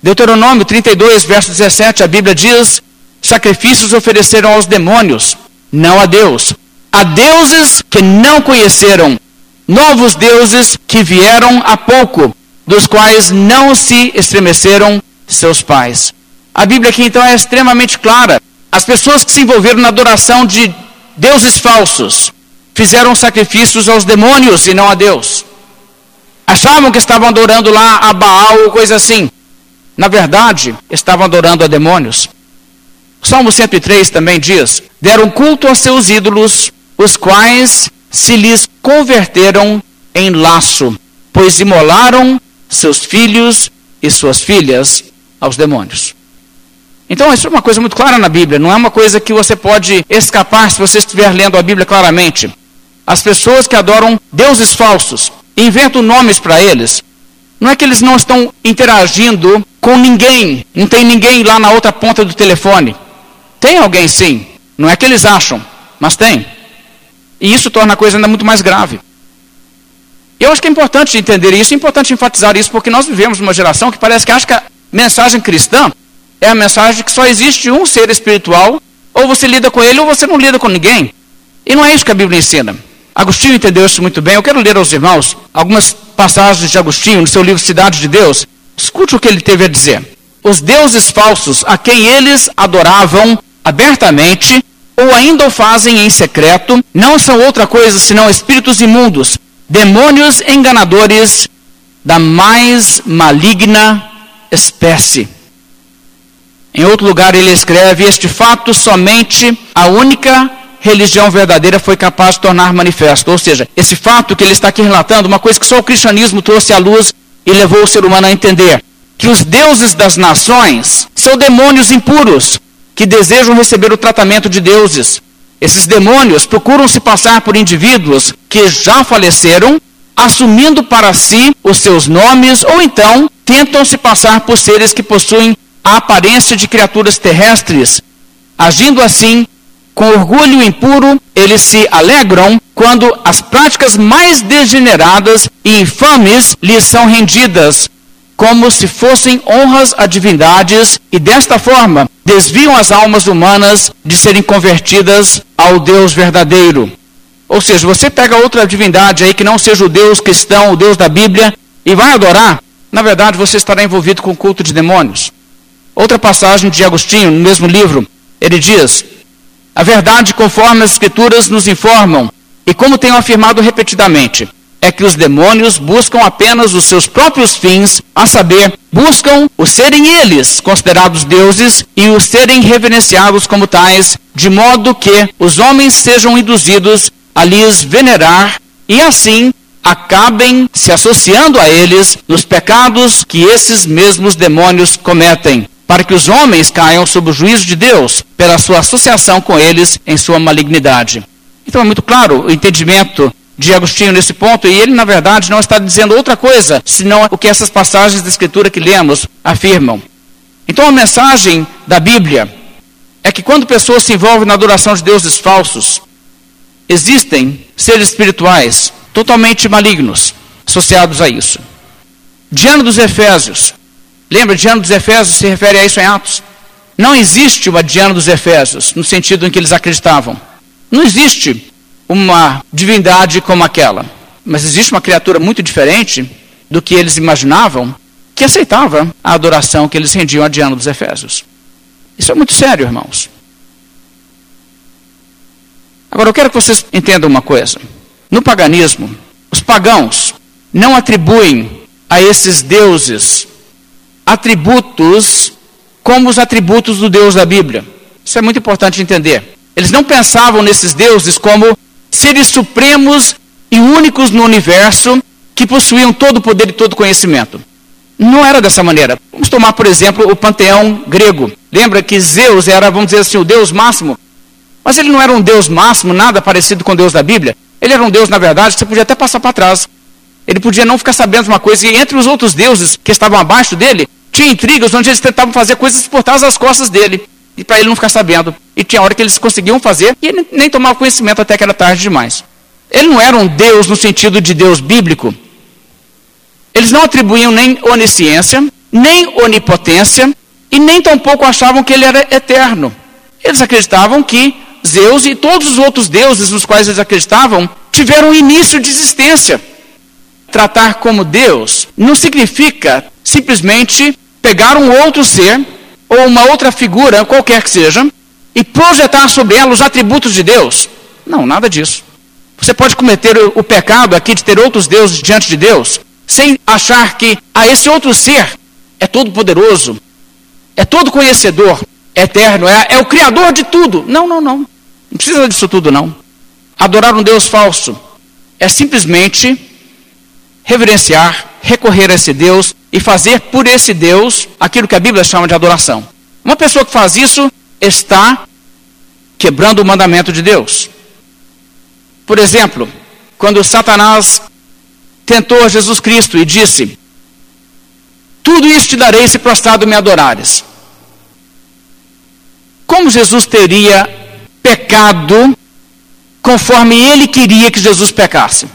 Deuteronômio 32, verso 17, a Bíblia diz: sacrifícios ofereceram aos demônios, não a Deus. A deuses que não conheceram, novos deuses que vieram há pouco, dos quais não se estremeceram seus pais. A Bíblia aqui então é extremamente clara. As pessoas que se envolveram na adoração de deuses falsos fizeram sacrifícios aos demônios e não a Deus. Achavam que estavam adorando lá a Baal ou coisa assim. Na verdade, estavam adorando a demônios. Salmo 103 também diz: Deram culto a seus ídolos, os quais se lhes converteram em laço, pois imolaram seus filhos e suas filhas aos demônios. Então, isso é uma coisa muito clara na Bíblia, não é uma coisa que você pode escapar se você estiver lendo a Bíblia claramente. As pessoas que adoram deuses falsos, inventam nomes para eles, não é que eles não estão interagindo com ninguém, não tem ninguém lá na outra ponta do telefone. Tem alguém sim, não é que eles acham, mas tem. E isso torna a coisa ainda muito mais grave. Eu acho que é importante entender isso, é importante enfatizar isso, porque nós vivemos numa geração que parece que acha que a mensagem cristã é a mensagem que só existe um ser espiritual, ou você lida com ele ou você não lida com ninguém. E não é isso que a Bíblia ensina. Agostinho entendeu isso muito bem. Eu quero ler aos irmãos algumas passagens de Agostinho no seu livro Cidade de Deus. Escute o que ele teve a dizer. Os deuses falsos a quem eles adoravam abertamente ou ainda o fazem em secreto não são outra coisa senão espíritos imundos, demônios enganadores da mais maligna espécie. Em outro lugar ele escreve: Este fato somente a única religião verdadeira foi capaz de tornar manifesto. Ou seja, esse fato que ele está aqui relatando, uma coisa que só o cristianismo trouxe à luz e levou o ser humano a entender: que os deuses das nações são demônios impuros que desejam receber o tratamento de deuses. Esses demônios procuram se passar por indivíduos que já faleceram, assumindo para si os seus nomes, ou então tentam se passar por seres que possuem a aparência de criaturas terrestres. Agindo assim, com orgulho impuro, eles se alegram quando as práticas mais degeneradas e infames lhes são rendidas, como se fossem honras a divindades, e desta forma desviam as almas humanas de serem convertidas ao Deus verdadeiro. Ou seja, você pega outra divindade aí que não seja o Deus cristão, o Deus da Bíblia, e vai adorar, na verdade você estará envolvido com o culto de demônios. Outra passagem de Agostinho, no mesmo livro, ele diz: A verdade, conforme as Escrituras nos informam, e como tenho afirmado repetidamente, é que os demônios buscam apenas os seus próprios fins, a saber, buscam os serem eles considerados deuses e os serem reverenciados como tais, de modo que os homens sejam induzidos a lhes venerar e assim acabem se associando a eles nos pecados que esses mesmos demônios cometem para que os homens caiam sob o juízo de Deus pela sua associação com eles em sua malignidade. Então é muito claro o entendimento de Agostinho nesse ponto, e ele, na verdade, não está dizendo outra coisa, senão o que essas passagens da Escritura que lemos afirmam. Então a mensagem da Bíblia é que quando pessoas se envolvem na adoração de deuses falsos, existem seres espirituais totalmente malignos associados a isso. Diante dos Efésios, Lembra, Diana dos Efésios se refere a isso em Atos. Não existe uma Diana dos Efésios, no sentido em que eles acreditavam. Não existe uma divindade como aquela. Mas existe uma criatura muito diferente do que eles imaginavam, que aceitava a adoração que eles rendiam a Diana dos Efésios. Isso é muito sério, irmãos. Agora, eu quero que vocês entendam uma coisa. No paganismo, os pagãos não atribuem a esses deuses atributos como os atributos do Deus da Bíblia. Isso é muito importante entender. Eles não pensavam nesses deuses como seres supremos e únicos no universo que possuíam todo o poder e todo o conhecimento. Não era dessa maneira. Vamos tomar, por exemplo, o panteão grego. Lembra que Zeus era, vamos dizer assim, o deus máximo? Mas ele não era um deus máximo, nada parecido com o deus da Bíblia. Ele era um deus, na verdade, que você podia até passar para trás. Ele podia não ficar sabendo de uma coisa, e entre os outros deuses que estavam abaixo dele, tinha intrigas onde eles tentavam fazer coisas por trás das costas dele, e para ele não ficar sabendo. E tinha hora que eles conseguiam fazer, e ele nem tomava conhecimento até que era tarde demais. Ele não era um Deus no sentido de Deus bíblico. Eles não atribuíam nem onisciência, nem onipotência, e nem tampouco achavam que ele era eterno. Eles acreditavam que Zeus e todos os outros deuses nos quais eles acreditavam tiveram início de existência. Tratar como Deus não significa simplesmente pegar um outro ser ou uma outra figura, qualquer que seja, e projetar sobre ela os atributos de Deus. Não, nada disso. Você pode cometer o pecado aqui de ter outros deuses diante de Deus, sem achar que a ah, esse outro ser é todo poderoso, é todo conhecedor, é eterno, é, é o criador de tudo. Não, não, não. Não precisa disso tudo, não. Adorar um Deus falso é simplesmente reverenciar, recorrer a esse Deus e fazer por esse Deus aquilo que a Bíblia chama de adoração. Uma pessoa que faz isso está quebrando o mandamento de Deus. Por exemplo, quando Satanás tentou Jesus Cristo e disse: Tudo isso te darei se prostrado me adorares. Como Jesus teria pecado conforme ele queria que Jesus pecasse?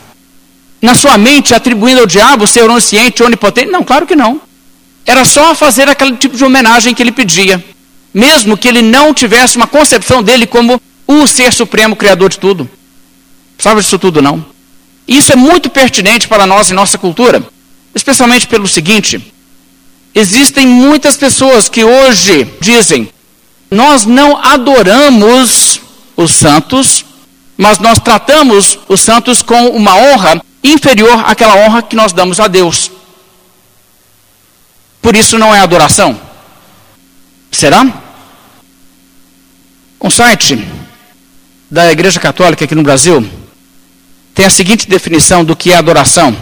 Na sua mente, atribuindo ao diabo ser onisciente, onipotente? Não, claro que não. Era só fazer aquele tipo de homenagem que ele pedia. Mesmo que ele não tivesse uma concepção dele como o ser supremo, criador de tudo. Sabe disso tudo, não? Isso é muito pertinente para nós e nossa cultura. Especialmente pelo seguinte: existem muitas pessoas que hoje dizem, nós não adoramos os santos, mas nós tratamos os santos com uma honra inferior àquela honra que nós damos a Deus. Por isso não é adoração. Será? Um site da Igreja Católica aqui no Brasil tem a seguinte definição do que é adoração: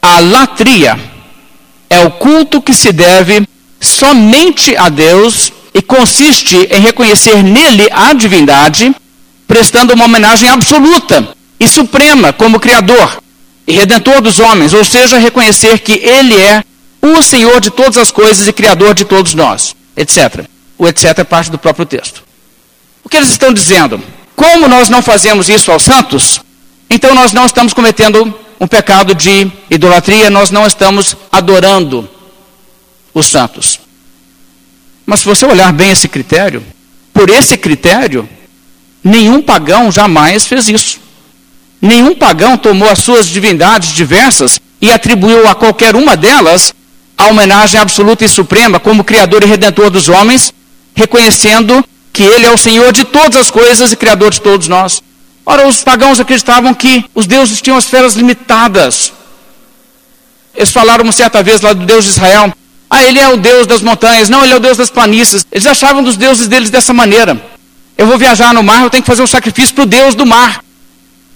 a latria é o culto que se deve somente a Deus e consiste em reconhecer nele a divindade, prestando uma homenagem absoluta e suprema como Criador e Redentor dos homens, ou seja, reconhecer que Ele é o Senhor de todas as coisas e Criador de todos nós, etc. O etc é parte do próprio texto. O que eles estão dizendo? Como nós não fazemos isso aos santos, então nós não estamos cometendo um pecado de idolatria, nós não estamos adorando os santos. Mas se você olhar bem esse critério, por esse critério, nenhum pagão jamais fez isso. Nenhum pagão tomou as suas divindades diversas e atribuiu a qualquer uma delas a homenagem absoluta e suprema como Criador e Redentor dos homens, reconhecendo que Ele é o Senhor de todas as coisas e Criador de todos nós. Ora, os pagãos acreditavam que os deuses tinham esferas limitadas. Eles falaram uma certa vez lá do Deus de Israel, ah, ele é o Deus das montanhas. Não, ele é o Deus das planícies. Eles achavam dos deuses deles dessa maneira. Eu vou viajar no mar, eu tenho que fazer um sacrifício para o Deus do mar.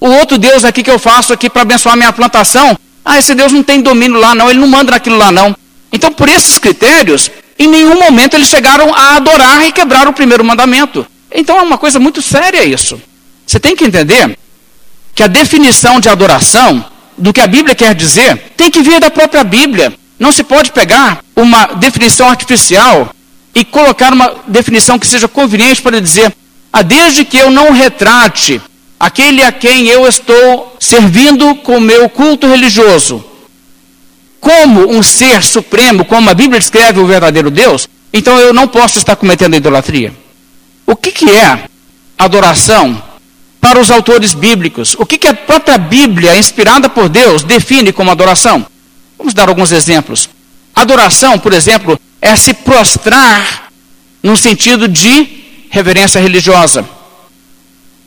O outro Deus aqui que eu faço aqui para abençoar minha plantação, ah, esse Deus não tem domínio lá não, ele não manda naquilo lá não. Então, por esses critérios, em nenhum momento eles chegaram a adorar e quebrar o primeiro mandamento. Então é uma coisa muito séria isso. Você tem que entender que a definição de adoração, do que a Bíblia quer dizer, tem que vir da própria Bíblia. Não se pode pegar uma definição artificial e colocar uma definição que seja conveniente para dizer, ah, desde que eu não retrate aquele a quem eu estou servindo com meu culto religioso, como um ser supremo, como a Bíblia descreve o verdadeiro Deus, então eu não posso estar cometendo idolatria. O que, que é adoração para os autores bíblicos? O que, que a própria Bíblia, inspirada por Deus, define como adoração? Vamos dar alguns exemplos. Adoração, por exemplo, é se prostrar no sentido de reverência religiosa.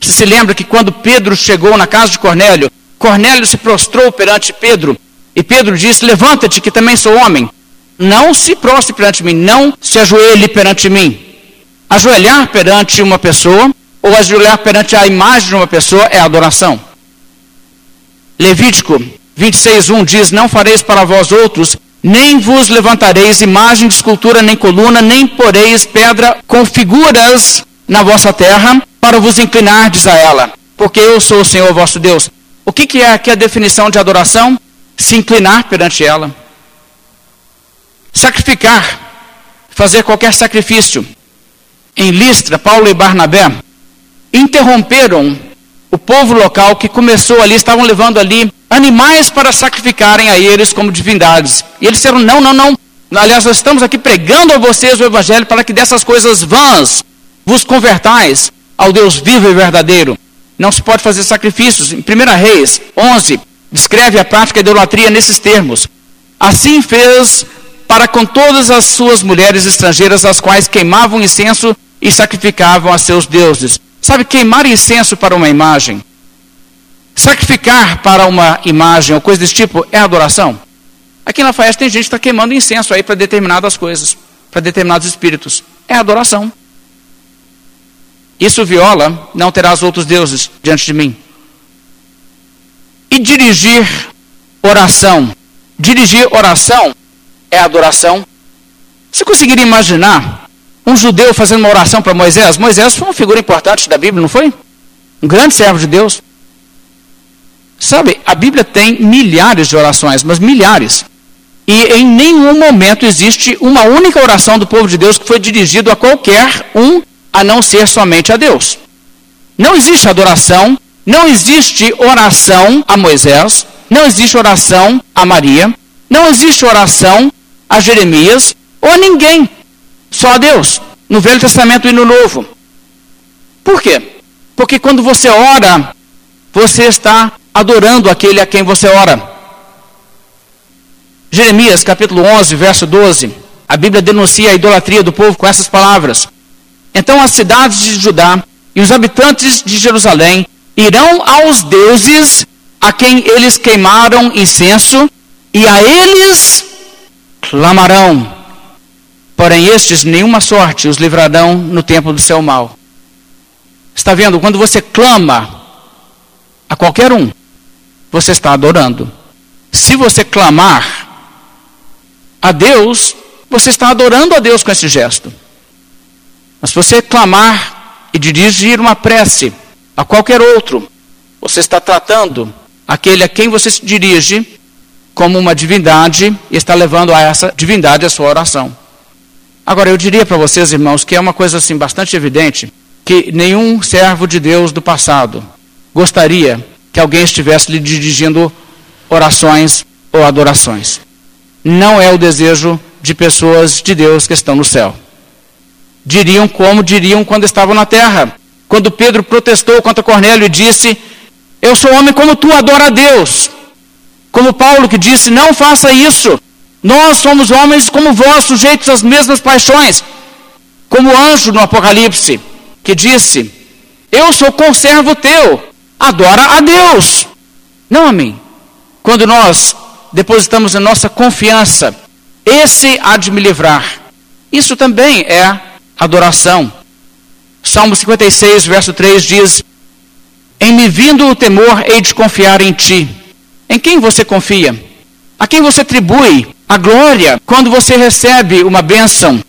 Você se lembra que quando Pedro chegou na casa de Cornélio, Cornélio se prostrou perante Pedro E Pedro disse: Levanta-te, que também sou homem. Não se prostre perante mim, não se ajoelhe perante mim. Ajoelhar perante uma pessoa ou ajoelhar perante a imagem de uma pessoa é adoração. Levítico 26:1 diz: Não fareis para vós outros, nem vos levantareis imagem de escultura nem coluna, nem poreis pedra com figuras na vossa terra para vos inclinardes a ela, porque eu sou o Senhor vosso Deus. O que, que é aqui a definição de adoração? Se inclinar perante ela. Sacrificar, fazer qualquer sacrifício. Em Listra, Paulo e Barnabé interromperam o povo local que começou ali, estavam levando ali animais para sacrificarem a eles como divindades. E eles disseram: não, não, não. Aliás, nós estamos aqui pregando a vocês o Evangelho para que dessas coisas vãs vos convertais ao Deus vivo e verdadeiro. Não se pode fazer sacrifícios. Em 1 Reis 11, descreve a prática da idolatria nesses termos. Assim fez para com todas as suas mulheres estrangeiras, as quais queimavam incenso e sacrificavam a seus deuses. Sabe, queimar incenso para uma imagem, sacrificar para uma imagem ou coisa desse tipo é adoração. Aqui na Lafayette tem gente que está queimando incenso aí para determinadas coisas, para determinados espíritos. É adoração. Isso viola, não terás outros deuses diante de mim. E dirigir oração. Dirigir oração é adoração. Você conseguiria imaginar um judeu fazendo uma oração para Moisés? Moisés foi uma figura importante da Bíblia, não foi? Um grande servo de Deus. Sabe, a Bíblia tem milhares de orações, mas milhares. E em nenhum momento existe uma única oração do povo de Deus que foi dirigido a qualquer um a não ser somente a Deus. Não existe adoração, não existe oração a Moisés, não existe oração a Maria, não existe oração a Jeremias ou a ninguém, só a Deus, no Velho Testamento e no Novo. Por quê? Porque quando você ora, você está adorando aquele a quem você ora. Jeremias capítulo 11, verso 12, a Bíblia denuncia a idolatria do povo com essas palavras: então as cidades de Judá e os habitantes de Jerusalém irão aos deuses a quem eles queimaram incenso, e a eles clamarão. Porém, estes nenhuma sorte os livrarão no tempo do seu mal. Está vendo? Quando você clama a qualquer um, você está adorando. Se você clamar a Deus, você está adorando a Deus com esse gesto. Mas se você clamar e dirigir uma prece a qualquer outro, você está tratando aquele a quem você se dirige como uma divindade e está levando a essa divindade a sua oração. Agora, eu diria para vocês, irmãos, que é uma coisa assim bastante evidente que nenhum servo de Deus do passado gostaria que alguém estivesse lhe dirigindo orações ou adorações. Não é o desejo de pessoas de Deus que estão no céu diriam como diriam quando estavam na terra. Quando Pedro protestou contra Cornélio e disse: Eu sou homem como tu, adora a Deus. Como Paulo que disse: Não faça isso. Nós somos homens como vós, sujeitos às mesmas paixões. Como o anjo no Apocalipse, que disse: Eu sou conservo teu, adora a Deus, não a mim. Quando nós depositamos a nossa confiança, esse há de me livrar. Isso também é adoração. Salmo 56, verso 3 diz: Em me vindo o temor, hei de confiar em ti. Em quem você confia? A quem você atribui a glória quando você recebe uma bênção?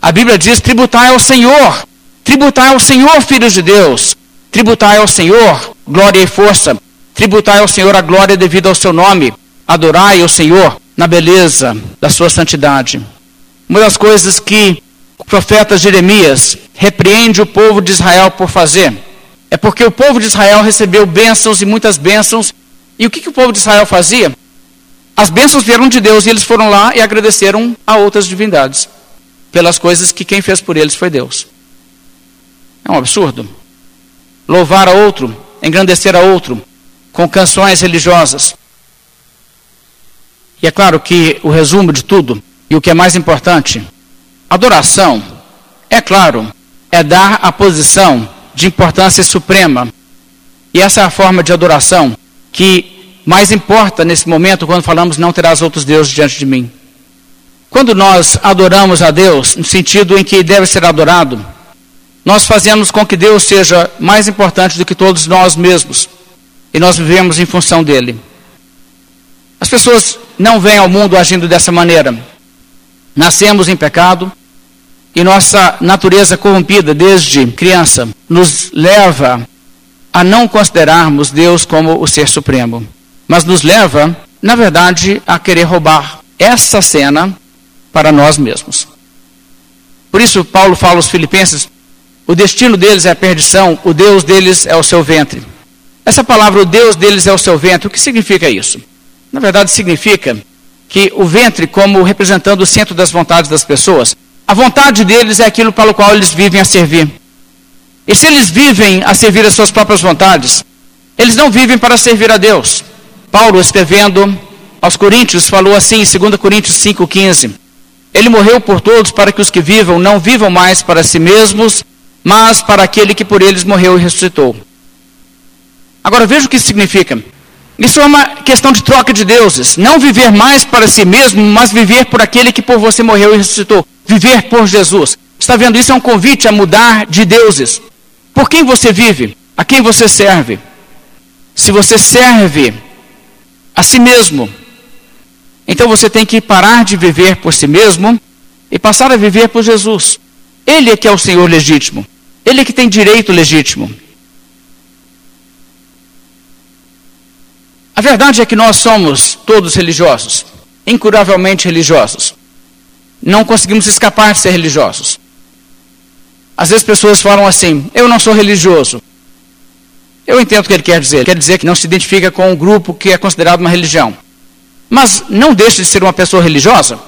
A Bíblia diz: tributai ao Senhor, tributai ao Senhor, filhos de Deus, tributai ao Senhor glória e força, tributai ao Senhor a glória devida ao seu nome, adorai ao Senhor na beleza da sua santidade. Uma das coisas que o profeta Jeremias repreende o povo de Israel por fazer. É porque o povo de Israel recebeu bênçãos e muitas bênçãos. E o que, que o povo de Israel fazia? As bênçãos vieram de Deus e eles foram lá e agradeceram a outras divindades pelas coisas que quem fez por eles foi Deus. É um absurdo. Louvar a outro, engrandecer a outro com canções religiosas. E é claro que o resumo de tudo, e o que é mais importante, Adoração, é claro, é dar a posição de importância suprema. E essa é a forma de adoração que mais importa nesse momento quando falamos não terás outros deuses diante de mim. Quando nós adoramos a Deus, no sentido em que deve ser adorado, nós fazemos com que Deus seja mais importante do que todos nós mesmos. E nós vivemos em função dele. As pessoas não vêm ao mundo agindo dessa maneira. Nascemos em pecado e nossa natureza corrompida desde criança nos leva a não considerarmos Deus como o ser supremo, mas nos leva, na verdade, a querer roubar essa cena para nós mesmos. Por isso, Paulo fala aos Filipenses: o destino deles é a perdição, o Deus deles é o seu ventre. Essa palavra, o Deus deles é o seu ventre, o que significa isso? Na verdade, significa que o ventre, como representando o centro das vontades das pessoas, a vontade deles é aquilo para o qual eles vivem a servir. E se eles vivem a servir as suas próprias vontades, eles não vivem para servir a Deus. Paulo, escrevendo aos Coríntios, falou assim em 2 Coríntios 5,15: Ele morreu por todos para que os que vivam não vivam mais para si mesmos, mas para aquele que por eles morreu e ressuscitou. Agora veja o que isso significa. Isso é uma questão de troca de deuses. Não viver mais para si mesmo, mas viver por aquele que por você morreu e ressuscitou. Viver por Jesus. Está vendo? Isso é um convite a mudar de deuses. Por quem você vive? A quem você serve? Se você serve a si mesmo, então você tem que parar de viver por si mesmo e passar a viver por Jesus. Ele é que é o Senhor legítimo. Ele é que tem direito legítimo. A verdade é que nós somos todos religiosos, incuravelmente religiosos. Não conseguimos escapar de ser religiosos. Às vezes pessoas falam assim: eu não sou religioso. Eu entendo o que ele quer dizer. Ele quer dizer que não se identifica com um grupo que é considerado uma religião. Mas não deixa de ser uma pessoa religiosa.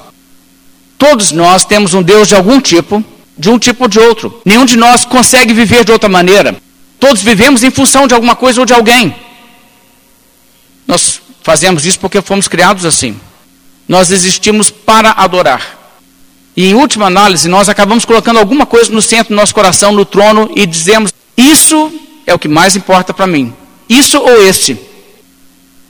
Todos nós temos um Deus de algum tipo, de um tipo ou de outro. Nenhum de nós consegue viver de outra maneira. Todos vivemos em função de alguma coisa ou de alguém. Nós fazemos isso porque fomos criados assim. Nós existimos para adorar. E em última análise, nós acabamos colocando alguma coisa no centro do nosso coração, no trono, e dizemos: Isso é o que mais importa para mim. Isso ou este.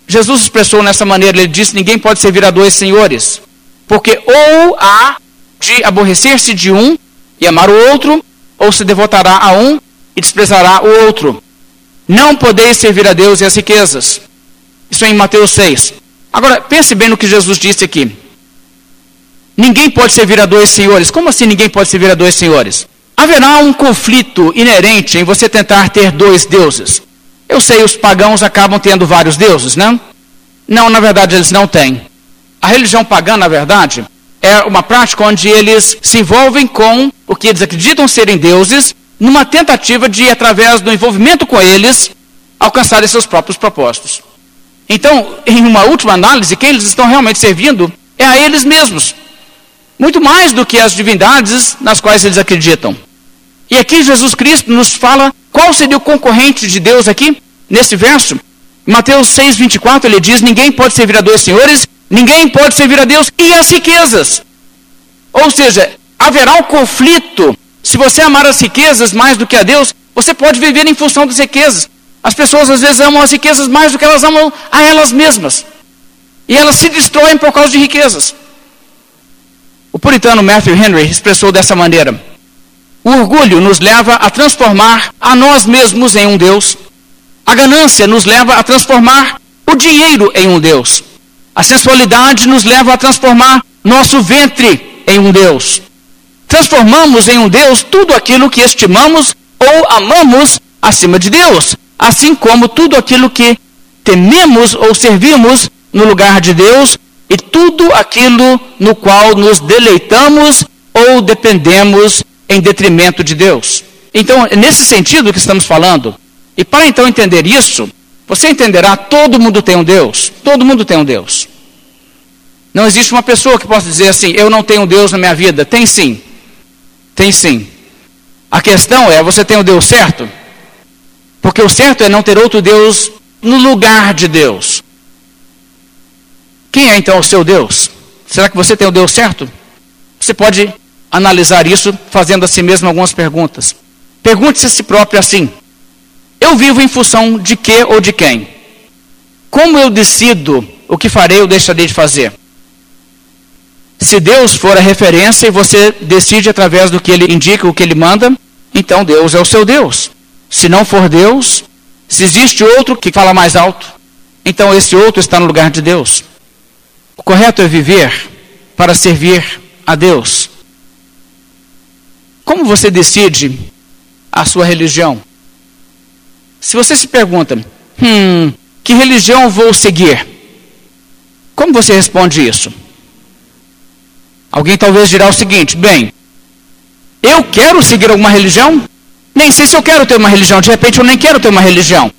Jesus expressou nessa maneira: Ele disse: Ninguém pode servir a dois senhores. Porque ou há de aborrecer-se de um e amar o outro, ou se devotará a um e desprezará o outro. Não podeis servir a Deus e as riquezas. Isso é em Mateus 6. Agora, pense bem no que Jesus disse aqui. Ninguém pode servir a dois senhores. Como assim ninguém pode servir a dois senhores? Haverá um conflito inerente em você tentar ter dois deuses. Eu sei, os pagãos acabam tendo vários deuses, não? Não, na verdade eles não têm. A religião pagã, na verdade, é uma prática onde eles se envolvem com o que eles acreditam serem deuses, numa tentativa de, através do envolvimento com eles, alcançarem seus próprios propósitos. Então, em uma última análise, quem eles estão realmente servindo é a eles mesmos. Muito mais do que as divindades nas quais eles acreditam. E aqui Jesus Cristo nos fala qual seria o concorrente de Deus aqui, nesse verso. Mateus 6, 24, ele diz: Ninguém pode servir a dois senhores, ninguém pode servir a Deus e as riquezas. Ou seja, haverá um conflito. Se você amar as riquezas mais do que a Deus, você pode viver em função das riquezas. As pessoas às vezes amam as riquezas mais do que elas amam a elas mesmas. E elas se destroem por causa de riquezas. O puritano Matthew Henry expressou dessa maneira: O orgulho nos leva a transformar a nós mesmos em um Deus. A ganância nos leva a transformar o dinheiro em um Deus. A sensualidade nos leva a transformar nosso ventre em um Deus. Transformamos em um Deus tudo aquilo que estimamos ou amamos acima de Deus assim como tudo aquilo que tememos ou servimos no lugar de Deus e tudo aquilo no qual nos deleitamos ou dependemos em detrimento de Deus. Então, é nesse sentido que estamos falando. E para então entender isso, você entenderá: todo mundo tem um Deus. Todo mundo tem um Deus. Não existe uma pessoa que possa dizer assim: eu não tenho Deus na minha vida. Tem sim. Tem sim. A questão é: você tem o Deus certo? Porque o certo é não ter outro Deus no lugar de Deus. Quem é então o seu Deus? Será que você tem o Deus certo? Você pode analisar isso fazendo a si mesmo algumas perguntas. Pergunte-se a si próprio assim: Eu vivo em função de que ou de quem? Como eu decido o que farei ou deixarei de fazer? Se Deus for a referência e você decide através do que ele indica, o que ele manda, então Deus é o seu Deus. Se não for Deus, se existe outro que fala mais alto, então esse outro está no lugar de Deus. O correto é viver para servir a Deus. Como você decide a sua religião? Se você se pergunta, hum, que religião vou seguir? Como você responde isso? Alguém talvez dirá o seguinte: bem, eu quero seguir alguma religião? Nem sei se eu quero ter uma religião, de repente eu nem quero ter uma religião.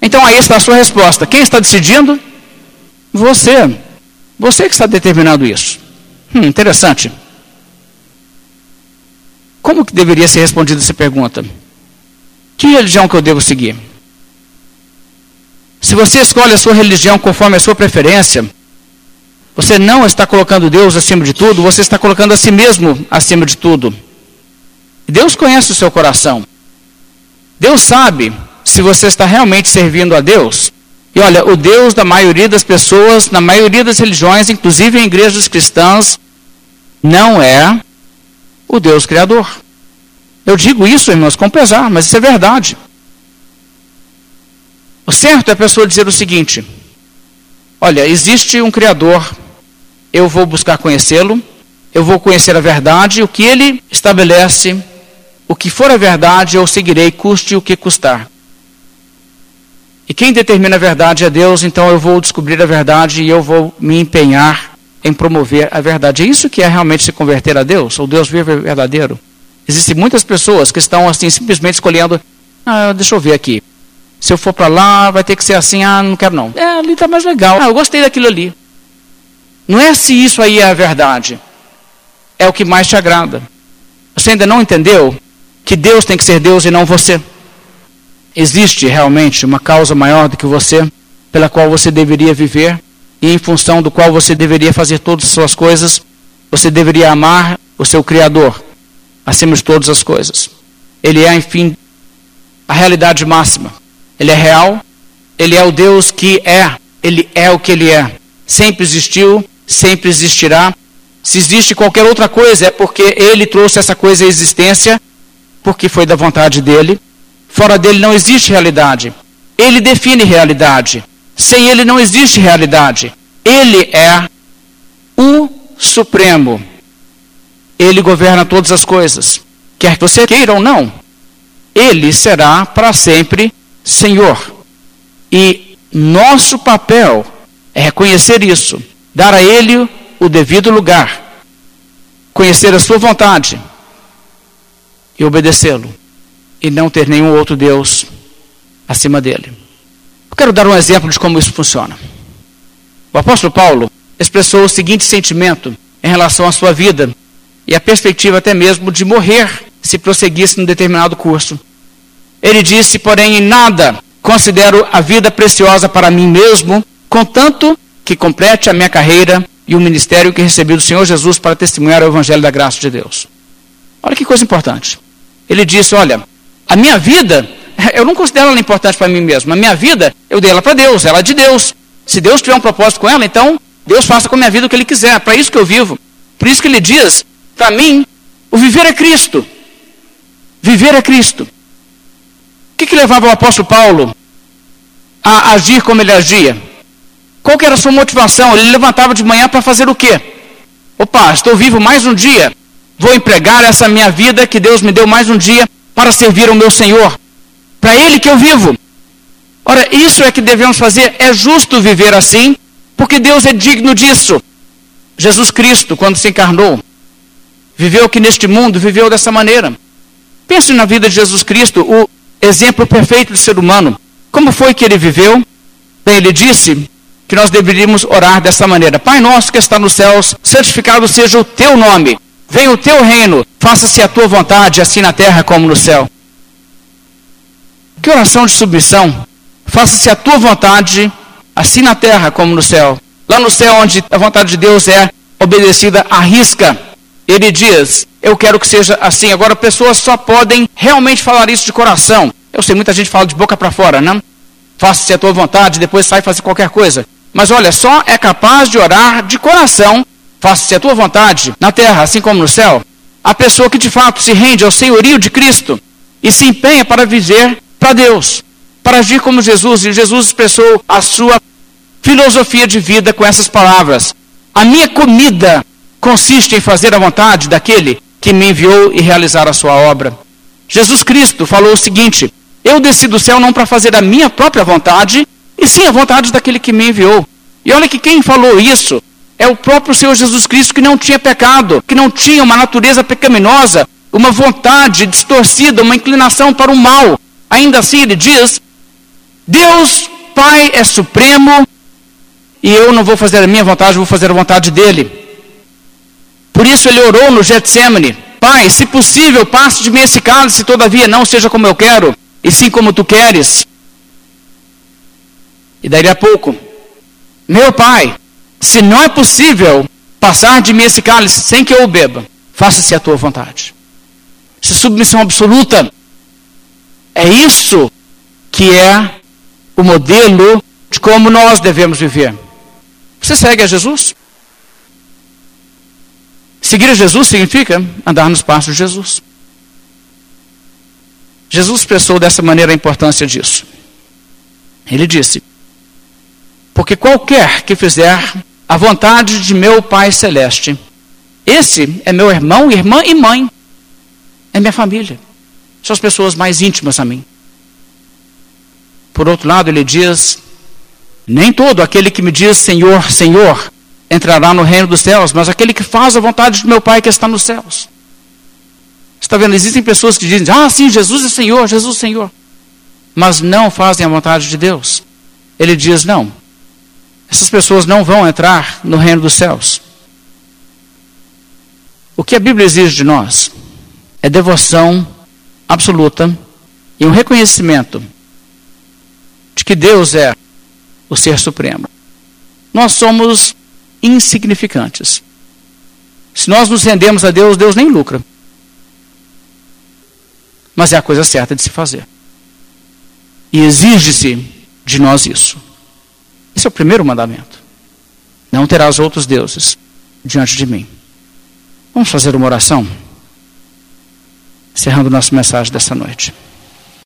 Então aí está a sua resposta. Quem está decidindo? Você. Você que está determinando isso. Hum, interessante. Como que deveria ser respondida essa pergunta? Que religião que eu devo seguir? Se você escolhe a sua religião conforme a sua preferência, você não está colocando Deus acima de tudo, você está colocando a si mesmo acima de tudo. Deus conhece o seu coração. Deus sabe se você está realmente servindo a Deus. E olha, o Deus da maioria das pessoas, na maioria das religiões, inclusive em igrejas cristãs, não é o Deus Criador. Eu digo isso, irmãos, com pesar, mas isso é verdade. O certo é a pessoa dizer o seguinte: olha, existe um Criador eu vou buscar conhecê-lo, eu vou conhecer a verdade, o que ele estabelece, o que for a verdade, eu seguirei, custe o que custar. E quem determina a verdade é Deus, então eu vou descobrir a verdade e eu vou me empenhar em promover a verdade. É isso que é realmente se converter a Deus, o Deus vivo e verdadeiro. Existem muitas pessoas que estão assim simplesmente escolhendo, ah, deixa eu ver aqui. Se eu for para lá, vai ter que ser assim, ah, não quero não. É, ali está mais legal. Ah, eu gostei daquilo ali. Não é se isso aí é a verdade. É o que mais te agrada. Você ainda não entendeu que Deus tem que ser Deus e não você? Existe realmente uma causa maior do que você, pela qual você deveria viver e em função do qual você deveria fazer todas as suas coisas. Você deveria amar o seu Criador acima de todas as coisas. Ele é, enfim, a realidade máxima. Ele é real. Ele é o Deus que é. Ele é o que ele é. Sempre existiu, sempre existirá. Se existe qualquer outra coisa, é porque ele trouxe essa coisa à existência, porque foi da vontade dele. Fora dele não existe realidade. Ele define realidade. Sem ele não existe realidade. Ele é o Supremo. Ele governa todas as coisas. Quer que você queira ou não, ele será para sempre Senhor. E nosso papel é reconhecer isso dar a Ele o devido lugar, conhecer a Sua vontade e obedecê-lo, e não ter nenhum outro Deus acima dele. Eu quero dar um exemplo de como isso funciona. O apóstolo Paulo expressou o seguinte sentimento em relação à sua vida e a perspectiva até mesmo de morrer se prosseguisse num determinado curso. Ele disse, porém, em nada considero a vida preciosa para mim mesmo, contanto que complete a minha carreira e o ministério que recebi do Senhor Jesus para testemunhar o Evangelho da graça de Deus. Olha que coisa importante. Ele disse: Olha, a minha vida, eu não considero ela importante para mim mesmo. A minha vida, eu dei ela para Deus, ela é de Deus. Se Deus tiver um propósito com ela, então Deus faça com a minha vida o que Ele quiser. É para isso que eu vivo. Por isso que Ele diz: Para mim, o viver é Cristo. Viver é Cristo. O que, que levava o apóstolo Paulo a agir como ele agia? Qual que era a sua motivação? Ele levantava de manhã para fazer o quê? Opa, estou vivo mais um dia. Vou empregar essa minha vida que Deus me deu mais um dia para servir ao meu Senhor. Para Ele que eu vivo. Ora, isso é que devemos fazer. É justo viver assim, porque Deus é digno disso. Jesus Cristo, quando se encarnou, viveu aqui neste mundo, viveu dessa maneira. Pense na vida de Jesus Cristo, o exemplo perfeito de ser humano. Como foi que ele viveu? Bem, ele disse que nós deveríamos orar dessa maneira: Pai nosso que está nos céus, santificado seja o teu nome, venha o teu reino, faça-se a tua vontade, assim na terra como no céu. Que oração de submissão! Faça-se a tua vontade, assim na terra como no céu. Lá no céu, onde a vontade de Deus é obedecida à risca, ele diz: Eu quero que seja assim. Agora, pessoas só podem realmente falar isso de coração. Eu sei, muita gente fala de boca para fora, não? faça-se a tua vontade, depois sai fazer qualquer coisa. Mas olha, só é capaz de orar de coração, faça-se a tua vontade, na terra, assim como no céu, a pessoa que de fato se rende ao senhorio de Cristo e se empenha para viver para Deus, para agir como Jesus. E Jesus expressou a sua filosofia de vida com essas palavras: A minha comida consiste em fazer a vontade daquele que me enviou e realizar a sua obra. Jesus Cristo falou o seguinte: Eu desci do céu não para fazer a minha própria vontade, e sim a vontade daquele que me enviou. E olha que quem falou isso é o próprio Senhor Jesus Cristo que não tinha pecado, que não tinha uma natureza pecaminosa, uma vontade distorcida, uma inclinação para o mal. Ainda assim ele diz: Deus Pai é supremo e eu não vou fazer a minha vontade, vou fazer a vontade dele. Por isso ele orou no Getsemane: Pai, se possível, passe de mim esse cálice, todavia não seja como eu quero, e sim como tu queres. E daí a pouco, meu pai, se não é possível passar de mim esse cálice sem que eu o beba, faça-se a tua vontade. Essa submissão absoluta é isso que é o modelo de como nós devemos viver. Você segue a Jesus? Seguir a Jesus significa andar nos passos de Jesus. Jesus expressou dessa maneira a importância disso. Ele disse: Porque qualquer que fizer a vontade de meu Pai Celeste, esse é meu irmão, irmã e mãe, é minha família, são as pessoas mais íntimas a mim. Por outro lado, ele diz: Nem todo aquele que me diz Senhor, Senhor, entrará no reino dos céus, mas aquele que faz a vontade do meu Pai que está nos céus. Está vendo? Existem pessoas que dizem, ah, sim, Jesus é Senhor, Jesus é Senhor. Mas não fazem a vontade de Deus. Ele diz, não. Essas pessoas não vão entrar no reino dos céus. O que a Bíblia exige de nós é devoção absoluta e um reconhecimento de que Deus é o ser supremo. Nós somos insignificantes. Se nós nos rendemos a Deus, Deus nem lucra. Mas é a coisa certa de se fazer. E exige-se de nós isso. Esse é o primeiro mandamento. Não terás outros deuses diante de mim. Vamos fazer uma oração? Encerrando nossa mensagem dessa noite.